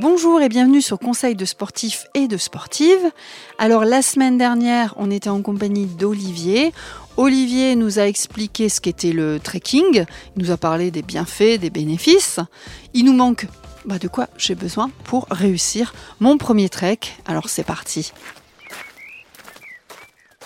Bonjour et bienvenue sur Conseil de sportifs et de sportives. Alors la semaine dernière, on était en compagnie d'Olivier. Olivier nous a expliqué ce qu'était le trekking, il nous a parlé des bienfaits, des bénéfices. Il nous manque bah, de quoi j'ai besoin pour réussir mon premier trek. Alors c'est parti.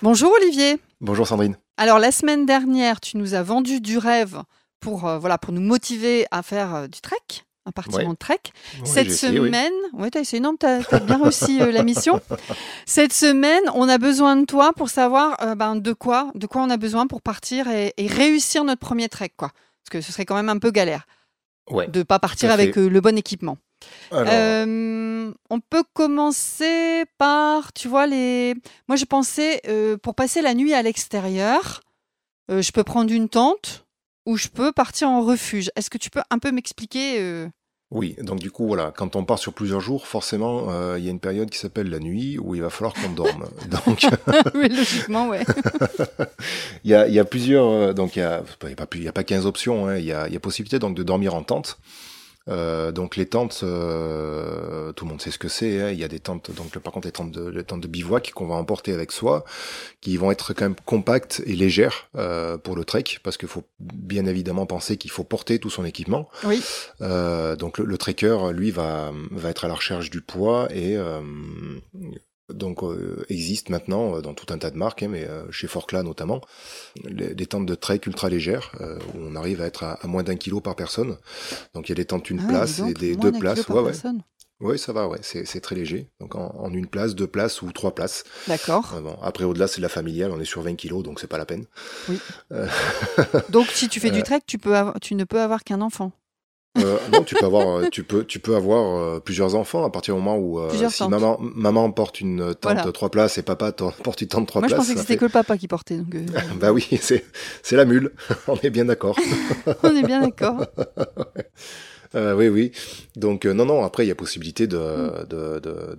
Bonjour Olivier. Bonjour Sandrine. Alors la semaine dernière, tu nous as vendu du rêve pour, euh, voilà, pour nous motiver à faire euh, du trek, à partir Ouais. en trek. Ouais, Cette j'ai oui. semaine, ouais, t'as essayé, non, t'as as bien réussi euh, la mission. Cette semaine, on a besoin de toi pour savoir euh, ben, de quoi, de quoi on a besoin pour partir et, et réussir notre premier trek, quoi. Parce que ce serait quand même un peu galère de pas partir avec euh, le bon équipement. Alors, on peut commencer par, tu vois, les. Moi, pensais euh, pour passer la nuit à l'extérieur, je peux prendre une tente ou je peux partir en refuge. Est-ce que tu peux un peu m'expliquer euh, oui, donc du coup, voilà, quand on part sur plusieurs jours, forcément, euh, il y a une période qui s'appelle la nuit où il va falloir qu'on dorme. donc, Oui, logiquement, ouais. il y a, il y a plusieurs, euh, donc il y a, y a pas, plus- il y a pas 15 options, hein, il y a, il y a possibilité donc de dormir en tente. Euh, donc les tentes, euh, tout le monde sait ce que c'est. hein, Il y a des tentes, donc par contre les tentes de, les tentes de bivouac qu'on va emporter avec soi, qui vont être quand même compactes et légères euh, pour le trek, parce qu'il faut bien évidemment penser qu'il faut porter tout son équipement. Oui. Euh, donc le, le trekker, lui, va, va être à la recherche du poids et euh, donc euh, existe maintenant euh, dans tout un tas de marques, hein, mais euh, chez Forclaz notamment, les- des tentes de trek ultra légères euh, où on arrive à être à, à moins d'un kilo par personne. Donc il y a des tentes une Ah, place donc, et des deux places. kilo par Ouais, ouais. personne. Ouais, ça va, ouais, c'est très léger. Donc en, en une place, deux places ou trois places. D'accord. Euh, bon, après au-delà c'est de la familiale, on est sur 20 kilos, donc c'est pas la peine. Oui. Euh, Donc, si tu fais du trek, tu, peux tu ne peux avoir qu'un enfant. Euh, non, tu peux avoir, euh, tu peux, tu peux avoir euh, plusieurs enfants à partir du moment où euh, Plusieurs si tentes. maman, maman porte une tente Voilà. trois places et papa porte une tente trois Moi, je places. pensais que c'était fait- que le papa qui portait. Donc, euh, Bah oui, c'est, c'est la mule. On est bien d'accord. on est bien d'accord. Euh, oui, oui. Donc euh, non, non. Après, il y a possibilité de, de, de,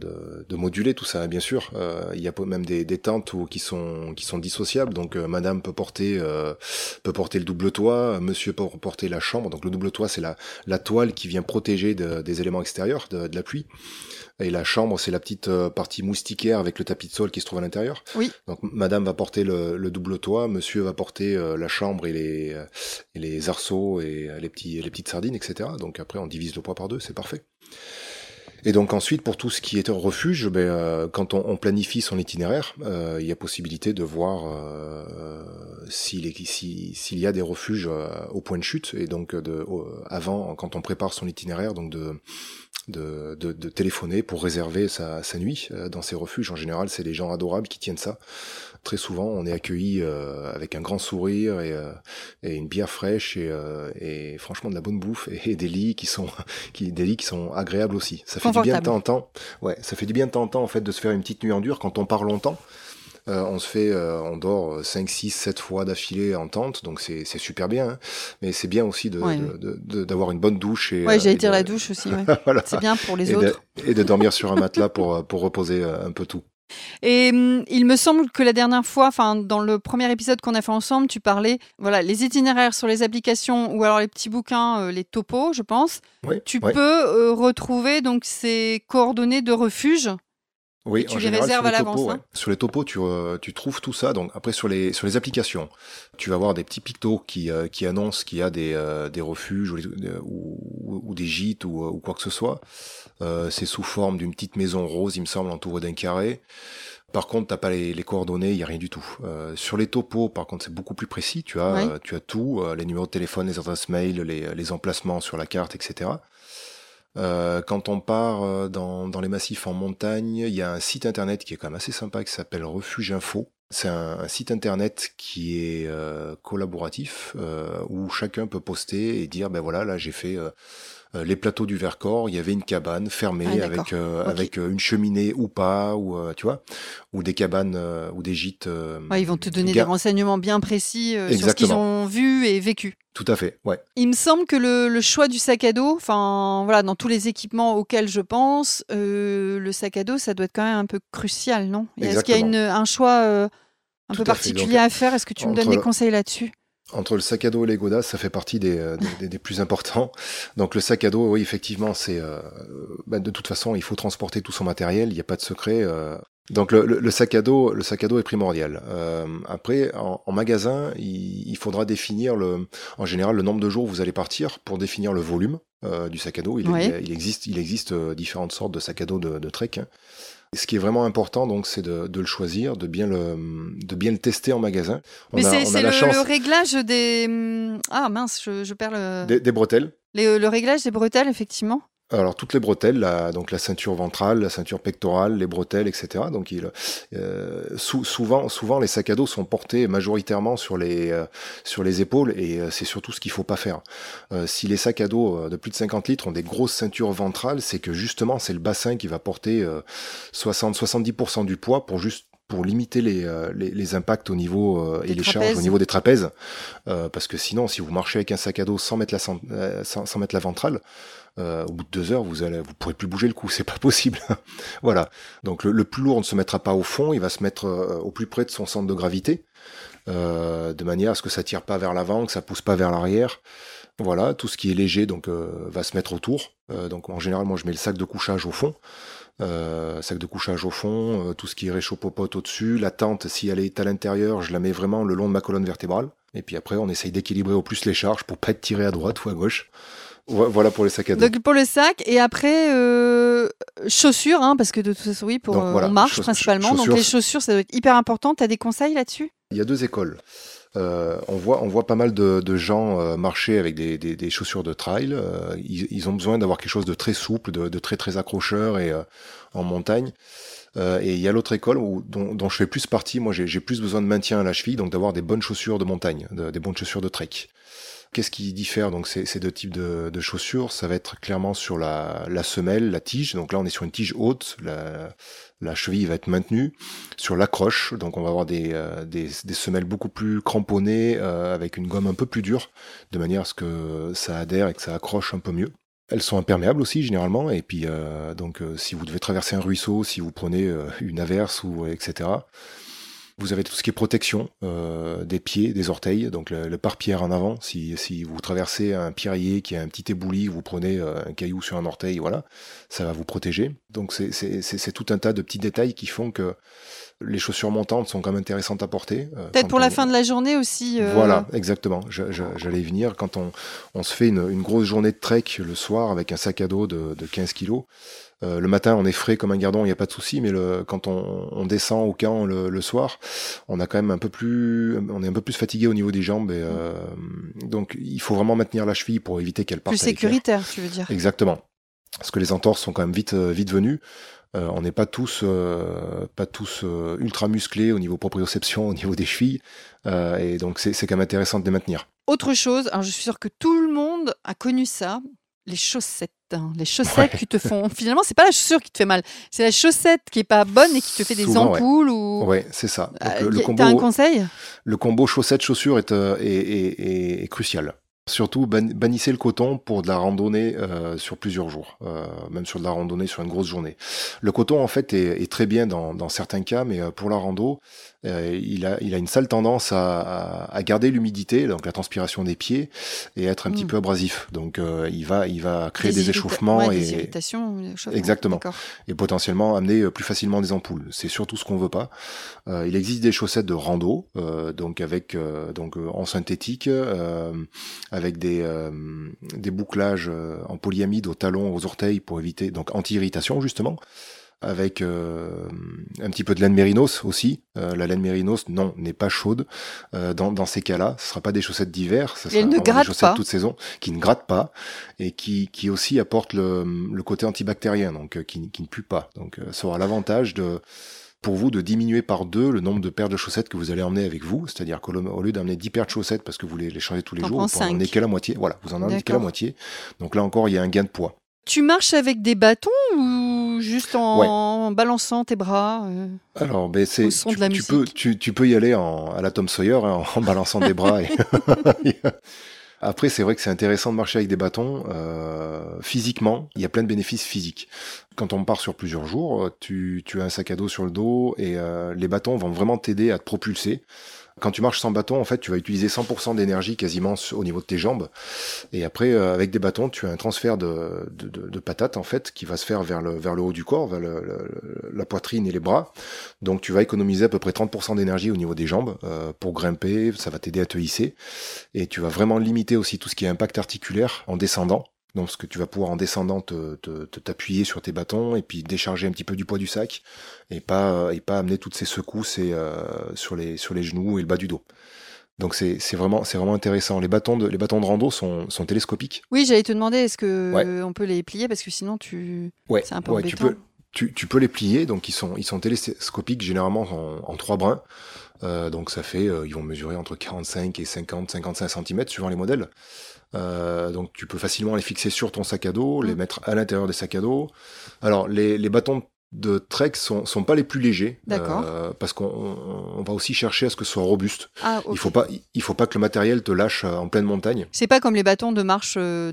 de, moduler tout ça, bien sûr. Euh, il y a même des, des tentes où, qui sont qui sont dissociables. Donc euh, Madame peut porter euh, peut porter le double toit, Monsieur peut porter la chambre. Donc le double toit, c'est la la toile qui vient protéger de- des éléments extérieurs, de, de la pluie. Et la chambre, c'est la petite euh, partie moustiquaire avec le tapis de sol qui se trouve à l'intérieur. Oui. Donc Madame va porter le, le double toit, Monsieur va porter euh, la chambre et les et les arceaux et euh, les petits les petites sardines, etc. Donc après on divise le poids par deux, c'est parfait. Et donc ensuite pour tout ce qui est refuge, ben, euh, quand on, planifie son itinéraire, euh, il y a possibilité de voir euh, s'il y a des refuges euh, au point de chute et donc de avant quand on prépare son itinéraire donc de téléphoner pour réserver sa, sa nuit dans ces refuges. En général, c'est les gens adorables qui tiennent ça. Très souvent, on est accueilli euh, avec un grand sourire et, euh, et une bière fraîche et, euh, et franchement de la bonne bouffe et, et des lits qui sont qui des lits qui sont agréables aussi. Ça fait du bien de temps en temps. Ouais, ça fait du bien de temps en temps en fait de se faire une petite nuit en dur quand on part longtemps. Euh, on se fait, euh, on dort 5, 6, 7 fois d'affilée en tente, donc c'est c'est super bien. hein. Mais c'est bien aussi de- Ouais. de- de- d'avoir une bonne douche et, Ouais, j'allais dire la douche aussi. ouais. voilà. C'est bien pour les et, autres. et de dormir sur un matelas pour, pour reposer un peu tout. Et hum, il me semble que la dernière fois, enfin dans le premier épisode qu'on a fait ensemble, tu parlais, voilà, les itinéraires sur les applications ou alors les petits bouquins, euh, les topos, je pense. Oui, Tu oui. peux euh, retrouver donc ces coordonnées de refuge. Oui, tu en les général, réserves sur à les l'avance, topos, hein. ouais. Sur les topos, tu, euh, tu trouves tout ça. Donc après sur les sur les applications, tu vas avoir des petits pictos qui euh, qui annoncent qu'il y a des euh, des refuges ou, les- euh, ou, ou des gîtes ou, euh, ou quoi que ce soit. Euh, c'est sous forme d'une petite maison rose, il me semble, entourée d'un carré. Par contre, t'as pas les, les coordonnées, il y a rien du tout. Euh, sur les topos, par contre, c'est beaucoup plus précis. Tu as, tu as tout, euh, les numéros de téléphone, les adresses mail, les, les emplacements sur la carte, etc. Euh, quand on part euh, dans, les massifs en montagne, il y a un site internet qui est quand même assez sympa qui s'appelle Refuge Info. C'est un, site internet qui est euh, collaboratif euh, où chacun peut poster et dire ben voilà là j'ai fait les plateaux du Vercors, il y avait une cabane fermée Ah, avec euh, avec euh, une cheminée ou pas ou euh, tu vois ou des cabanes euh, ou des gîtes. euh, Ouais, ils vont te donner des renseignements bien précis euh, sur ce qu'ils ont vu et vécu. Tout à fait, ouais. Il me semble que le, le choix du sac à dos, enfin voilà, dans tous les équipements auxquels je pense, euh, le sac à dos, ça doit être quand même un peu crucial, non? Est-ce qu'il y a une, un choix euh, un Tout peu à fait. particulier à faire? Est-ce que tu me donnes des conseils là-dessus? Entre le sac à dos et les godasses, ça fait partie des, euh, des, des, plus importants. Donc le sac à dos, oui, effectivement, c'est euh, bah, de toute façon, il faut transporter tout son matériel. Il n'y a pas de secret. Euh. Donc le, le, sac à dos, le sac à dos est primordial. Euh, après, en, en magasin, il, il, faudra définir le, en général, le nombre de jours où vous allez partir pour définir le volume du sac à dos. Il, ouais. il, existe, il existe différentes sortes de sacs à dos de, de trek. Hein. Ce qui est vraiment important, donc, c'est de, de, le choisir, de bien le, de bien le tester en magasin. On Mais c'est le, chance... le, réglage des ah mince, je, je perds le des, des bretelles. Les, le réglage des bretelles, effectivement. Alors toutes les bretelles, la, donc la ceinture ventrale, la ceinture pectorale, les bretelles, etc. Donc il, euh, sou, souvent, souvent les sacs à dos sont portés majoritairement sur les euh, sur les épaules et euh, c'est surtout ce qu'il faut pas faire. Euh, si les sacs à dos de plus de 50 litres ont des grosses ceintures ventrales, c'est que justement c'est le bassin qui va porter 60-70% du poids pour juste pour limiter les, les, les, impacts au niveau euh, et les charges au niveau des trapèzes, euh, parce que sinon, si vous marchez avec un sac à dos sans mettre la, sans, sans mettre la ventrale, euh, au bout de deux heures, vous allez, vous pourrez plus bouger le cou, c'est pas possible. voilà. Donc le, plus lourd ne se mettra pas au fond, il va se mettre euh, au plus près de son centre de gravité, euh, de manière à ce que ça tire pas vers l'avant, que ça pousse pas vers l'arrière. Voilà, tout ce qui est léger donc va se mettre autour. Donc en général, moi je mets le sac de couchage au fond. sac de couchage au fond, tout ce qui est réchauffe-popote au-dessus, la tente, si elle est à l'intérieur, je la mets vraiment le long de ma colonne vertébrale. Et puis après, on essaye d'équilibrer au plus les charges pour pas être tiré à droite ou à gauche. Voilà pour les sacs à dos. Donc pour le sac et après euh, chaussures, hein, parce que de toute façon oui, pour donc, voilà, on marche principalement. Chaussures, donc les chaussures, ça doit être hyper important. Tu as des conseils là-dessus? Il y a deux écoles. Euh, on voit on voit pas mal de, de gens euh, marcher avec des, des, des, chaussures de trail. Euh, ils, ils, ont besoin d'avoir quelque chose de très souple, de, de très très accrocheur et euh, en montagne. Euh, et il y a l'autre école dont, dont, je fais plus partie. Moi, j'ai plus besoin de maintien à la cheville, donc d'avoir des bonnes chaussures de montagne, de, des bonnes chaussures de trek. Qu'est-ce qui diffère? Donc ces, deux types de, chaussures Ça va être clairement sur la, semelle, la tige. Donc là, on est sur une tige haute. La, cheville va être maintenue. Sur l'accroche, donc on va avoir des, euh, semelles beaucoup plus cramponnées euh, avec une gomme un peu plus dure, de manière à ce que ça adhère et que ça accroche un peu mieux. Elles sont imperméables aussi généralement, et puis euh, donc euh, si vous devez traverser un ruisseau, si vous prenez euh, une averse ou etc. Vous avez tout ce qui est protection euh, des pieds, des orteils, donc le, le pare-pierre en avant. Si, si, vous traversez un pierrier qui a un petit ébouli, vous prenez euh, un caillou sur un orteil, voilà, ça va vous protéger. Donc c'est tout un tas de petits détails qui font que les chaussures montantes sont quand même intéressantes à porter. Euh, Peut-être pour on... la fin de la journée aussi. Euh... Voilà, exactement. J'allais y venir. Quand on, on se fait une, une, grosse journée de trek le soir avec un sac à dos de, de 15 kilos, euh, le matin, on est frais comme un gardon, il n'y a pas de souci, mais le, quand on, on, descend au camp le, le, soir, on a quand même un peu plus, on est un peu plus fatigué au niveau des jambes. Et, euh, donc, il faut vraiment maintenir la cheville pour éviter qu'elle parte. Plus sécuritaire, tu veux dire Exactement. Parce que les entorses sont quand même vite, vite venues. Euh, on n'est pas tous, euh, pas tous euh, ultra musclés au niveau proprioception, au niveau des chevilles, et donc c'est quand même intéressant de les maintenir. Autre chose, alors je suis sûr que tout le monde a connu ça, les chaussettes. Hein. Les chaussettes ouais. qui te font. Finalement, c'est pas la chaussure qui te fait mal, c'est la chaussette qui est pas bonne et qui te fait des Souvent, ampoules ouais. ou. Ouais, c'est ça. Donc, le combo. un conseil? Le combo est, est, est, est, crucial. Surtout, bannissez le coton pour de la randonnée euh, sur plusieurs jours, euh, même sur de la randonnée sur une grosse journée. Le coton, en fait, est, est très bien dans, dans, certains cas, mais euh, pour la rando, euh, il, a, il a une sale tendance à, à, à garder l'humidité, donc la transpiration des pieds, et être un mmh. petit peu abrasif. Donc, euh, il va, il va créer des, des échauffements ouais, et des irritations, exactement, et potentiellement amener plus facilement des ampoules. C'est surtout ce qu'on veut pas. il existe des chaussettes de rando, donc avec donc en synthétique avec des, euh, des bouclages euh, en polyamide aux talons, aux orteils pour éviter, donc anti-irritation justement, avec euh, un petit peu de laine mérinos aussi. Euh, la laine mérinos, non, n'est pas chaude. Euh, dans, dans ces cas-là, ce sera pas des chaussettes d'hiver, ce sera ne des chaussettes pas. toute saison, qui ne grattent pas et qui, qui aussi apportent le, le côté antibactérien, donc euh, qui, qui ne pue pas. Donc ça aura l'avantage de pour vous de diminuer par deux le nombre de paires de chaussettes que vous allez emmener avec vous. C'est-à-dire qu'au lieu d'amener 10 paires de chaussettes parce que vous voulez les changer tous les jours, vous en emmenez la moitié. Voilà, vous en emmenez que la moitié. Donc là encore, il y a un gain de poids. Tu marches avec des bâtons ou juste en ouais. balançant tes bras euh, Alors, ben c'est tu, tu, peux tu, tu, peux y aller en, à la Tom Sawyer hein, en, en balançant des bras. Et Après, c'est vrai que c'est intéressant de marcher avec des bâtons. Euh, physiquement, il y a plein de bénéfices physiques. Quand on part sur plusieurs jours, tu, tu as un sac à dos sur le dos et euh, les bâtons vont vraiment t'aider à te propulser. Quand tu marches sans bâton, en fait, tu vas utiliser 100% d'énergie quasiment au niveau de tes jambes. Et après, euh, avec des bâtons, tu as un transfert de, de, patates, en fait, qui va se faire vers le, vers le haut du corps, vers la poitrine et les bras. Donc, tu vas économiser à peu près 30% d'énergie au niveau des jambes euh, pour grimper. Ça va t'aider à te hisser. Et tu vas vraiment limiter aussi tout ce qui est impact articulaire en descendant. Donc, ce que tu vas pouvoir en descendant te, t'appuyer sur tes bâtons et puis décharger un petit peu du poids du sac et pas et pas amener toutes ces secousses et, euh, sur les sur les genoux et le bas du dos. Donc c'est vraiment c'est vraiment intéressant. Les bâtons de les bâtons de rando sont, sont télescopiques. Oui, j'allais te demander est-ce que on peut les plier? Parce que sinon tu ouais, c'est un peu ouais, tu peux tu, tu, peux les plier donc ils sont ils sont télescopiques généralement en, en trois brins. Euh, donc ça fait euh, ils vont mesurer entre 45 et 50 55 cm suivant les modèles. Euh, donc tu peux facilement les fixer sur ton sac à dos, les mm. mettre à l'intérieur des sacs à dos. Alors les, les bâtons de trek sont, sont pas les plus légers, euh, parce qu'on on va aussi chercher à ce que ce soit robuste. Ah, Il faut pas il faut pas que le matériel te lâche en pleine montagne. C'est pas comme les bâtons de marche euh,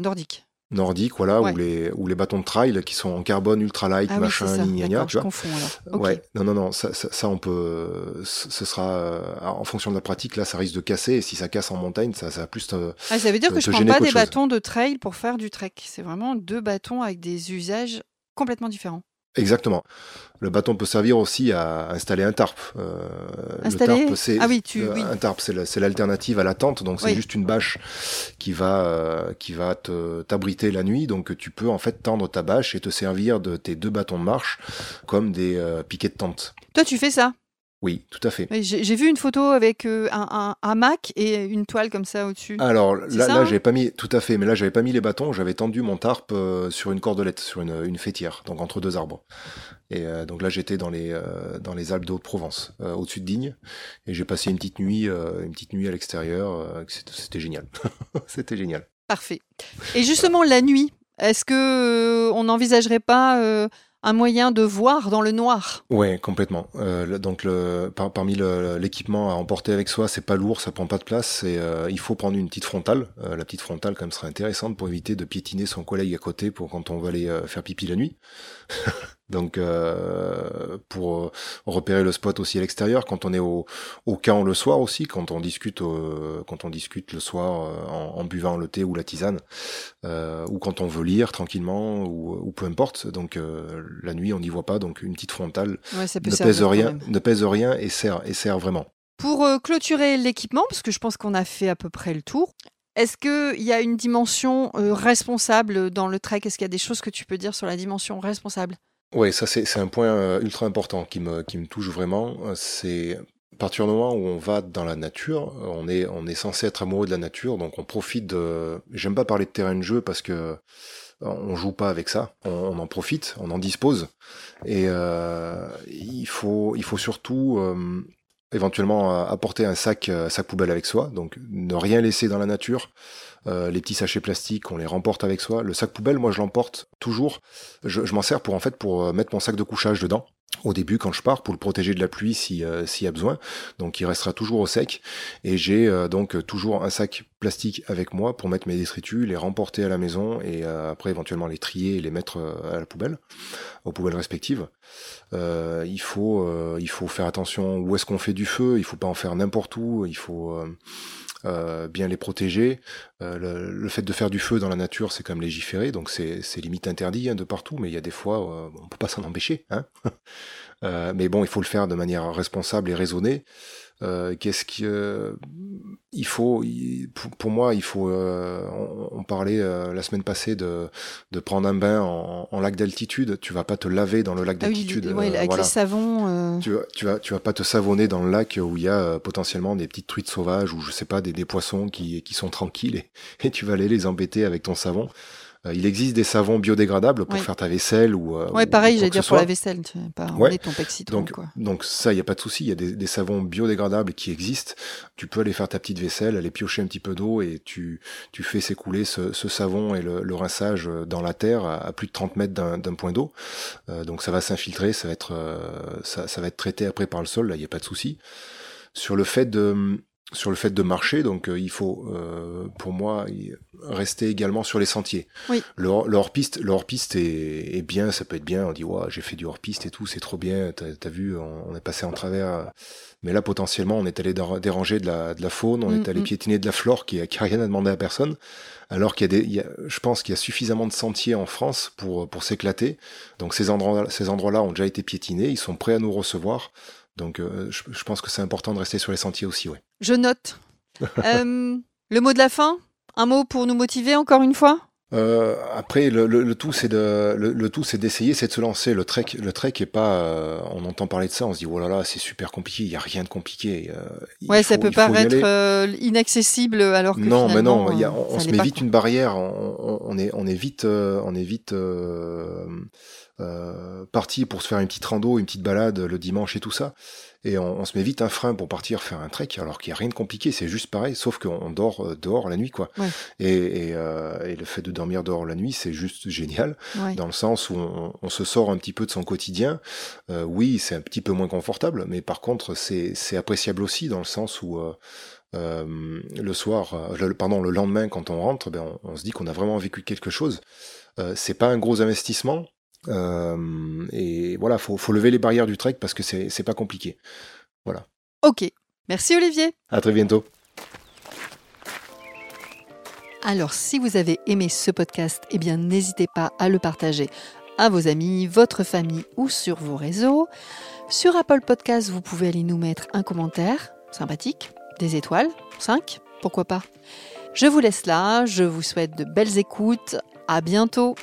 nordiques nordique, voilà, ou les ou les bâtons de trail qui sont en carbone ultra light, ah machin, oui, gna, tu vois. Confonds. Ouais, non, non, non, ça, ça, ça on peut, ce sera euh, en fonction de la pratique, là, ça risque de casser. Et si ça casse en montagne, ça, ça va plus te. Ah, ça veut dire que je prends pas des bâtons de trail pour faire du trek. C'est vraiment deux bâtons avec des usages complètement différents. Exactement. Le bâton peut servir aussi à installer un tarp. Euh, installer tarp, c'est, ah oui, tu, oui. Un tarp, c'est l'alternative à la tente. Donc c'est juste une bâche qui va euh, qui va te, t'abriter la nuit. Donc tu peux en fait tendre ta bâche et te servir de tes deux bâtons de marche comme des euh, piquets de tente. Toi, tu fais ça? Oui, tout à fait. J'ai vu une photo avec euh, un, hamac et une toile comme ça au-dessus. Alors là, là hein j'avais pas mis, tout à fait, mais là j'avais pas mis les bâtons, j'avais tendu mon tarp euh, sur une cordelette, sur une, une, fêtière, donc entre deux arbres. Et euh, donc là j'étais dans les dans les Alpes de Haute-Provence, au-dessus de Digne, et j'ai passé une petite nuit, une petite nuit à l'extérieur. C'était génial, c'était génial. Parfait. Et justement la nuit, est-ce que on n'envisagerait pas un moyen de voir dans le noir. Ouais, complètement. Euh, donc le, parmi l'équipement à emporter avec soi, c'est pas lourd, ça prend pas de place. Et euh, il faut prendre une petite frontale. Euh, la petite frontale, comme serait intéressante pour éviter de piétiner son collègue à côté pour quand on va aller faire pipi la nuit. Donc euh, pour euh, repérer le spot aussi à l'extérieur, quand on est au, au camp le soir aussi, quand on discute euh, quand on discute le soir en, en, buvant le thé ou la tisane, ou quand on veut lire tranquillement ou, ou peu importe. Donc la nuit on n'y voit pas, donc une petite frontale ne pèse rien, ne pèse rien et sert et sert vraiment. Pour clôturer l'équipement, parce que je pense qu'on a fait à peu près le tour, est-ce qu'il y a une dimension responsable dans le trek? Est-ce qu'il y a des choses que tu peux dire sur la dimension responsable? Oui, ça c'est un point euh, ultra important qui me, qui me touche vraiment. C'est à partir du moment où on va dans la nature, on est, on est censé être amoureux de la nature, donc on profite de... J'aime pas parler de terrain de jeu parce que on joue pas avec ça, on, en profite, on en dispose, et euh, il faut, il faut surtout euh, éventuellement apporter un sac, sac poubelle avec soi, donc ne rien laisser dans la nature. Euh, les petits sachets plastiques, on les remporte avec soi. Le sac poubelle, moi, je l'emporte toujours. Je, m'en sers pour en fait pour euh, mettre mon sac de couchage dedans au début quand je pars pour le protéger de la pluie euh, s'il y a besoin. Donc il restera toujours au sec et j'ai donc toujours un sac plastique avec moi pour mettre mes détritus, les remporter à la maison et après éventuellement les trier et les mettre à la poubelle, aux poubelles respectives. il faut il faut faire attention où est-ce qu'on fait du feu, il faut pas en faire n'importe où, il faut euh, bien les protéger. Euh, le, fait de faire du feu dans la nature, c'est quand même légiféré, donc c'est limite interdit hein, de partout, mais il y a des fois, euh, on peut pas s'en empêcher. Hein mais bon, il faut le faire de manière responsable et raisonnée. Euh, qu'est-ce qui euh, il faut pour, moi il faut euh, on, parlait la semaine passée de, de prendre un bain en, lac d'altitude. Tu vas pas te laver dans le lac d'altitude ah oui, avec les savons tu tu vas tu vas pas te savonner dans le lac où il y a potentiellement des petites truites sauvages ou je sais pas des, des poissons qui qui sont tranquilles et, et tu vas aller les embêter avec ton savon. euh, il existe des savons biodégradables pour faire ta vaisselle ou. Euh, ouais, pareil, j'allais dire pour la vaisselle, tu pas ouais. ton donc, donc ça, il y a pas de souci. Il y a des, savons biodégradables qui existent. Tu peux aller faire ta petite vaisselle, aller piocher un petit peu d'eau et tu tu fais s'écouler ce, savon et le, rinçage dans la terre à, plus de 30 mètres d'un point d'eau. Euh, donc ça va s'infiltrer, ça va être ça, ça va être traité après par le sol. Là, il y a pas de souci. Sur le fait de sur le fait de marcher, donc il faut, pour moi, rester également sur les sentiers. Oui. Le, hors-piste, le hors-piste est, est, bien, ça peut être bien. On dit ouais, j'ai fait du hors-piste et tout, c'est trop bien. T'as as vu, on, est passé en travers. Mais là, potentiellement, on est allé déranger de la, de la faune, on est mm, allé mm. piétiner de la flore qui, qui a rien à demander à personne. Alors qu'il y a des, il y a, je pense qu'il y a suffisamment de sentiers en France pour pour s'éclater. Donc ces endroits, ces endroits-là ont déjà été piétinés, ils sont prêts à nous recevoir. Donc euh, je, je, pense que c'est important de rester sur les sentiers aussi, ouais. Je note. euh, le mot de la fin? Un mot pour nous motiver encore une fois? Euh, après, le, le, le, tout, c'est de, le, le tout, c'est d'essayer, c'est de se lancer. Le trek, le trek est pas. Euh, on entend parler de ça, on se dit oh là là, c'est super compliqué. Il y a rien de compliqué. Euh, ouais, faut, ça peut paraître euh, inaccessible alors que non, mais non, y a, on, on se met vite une barrière. On, on, est, on est vite, on est vite parti pour se faire une petite rando, une petite balade le dimanche et tout ça et on, se met vite un frein pour partir faire un trek alors qu'il n'y a rien de compliqué, c'est juste pareil, sauf qu'on dort euh, dehors la nuit quoi. Ouais. Et, et, euh, et, le fait de dormir dehors la nuit, c'est juste génial, ouais. dans le sens où on, on, se sort un petit peu de son quotidien. Euh, oui, c'est un petit peu moins confortable, mais par contre c'est appréciable aussi dans le sens où euh, euh le soir, le, pardon, le lendemain quand on rentre, ben on, on se dit qu'on a vraiment vécu quelque chose. Euh, c'est pas un gros investissement, euh, et voilà, faut, faut lever les barrières du trek parce que c'est pas compliqué. Voilà. Ok. Merci Olivier. À très bientôt. Alors, si vous avez aimé ce podcast, eh bien, n'hésitez pas à le partager à vos amis, votre famille ou sur vos réseaux. Sur Apple Podcast, vous pouvez aller nous mettre un commentaire sympathique, des étoiles, 5, pourquoi pas. Je vous laisse là, je vous souhaite de belles écoutes, à bientôt.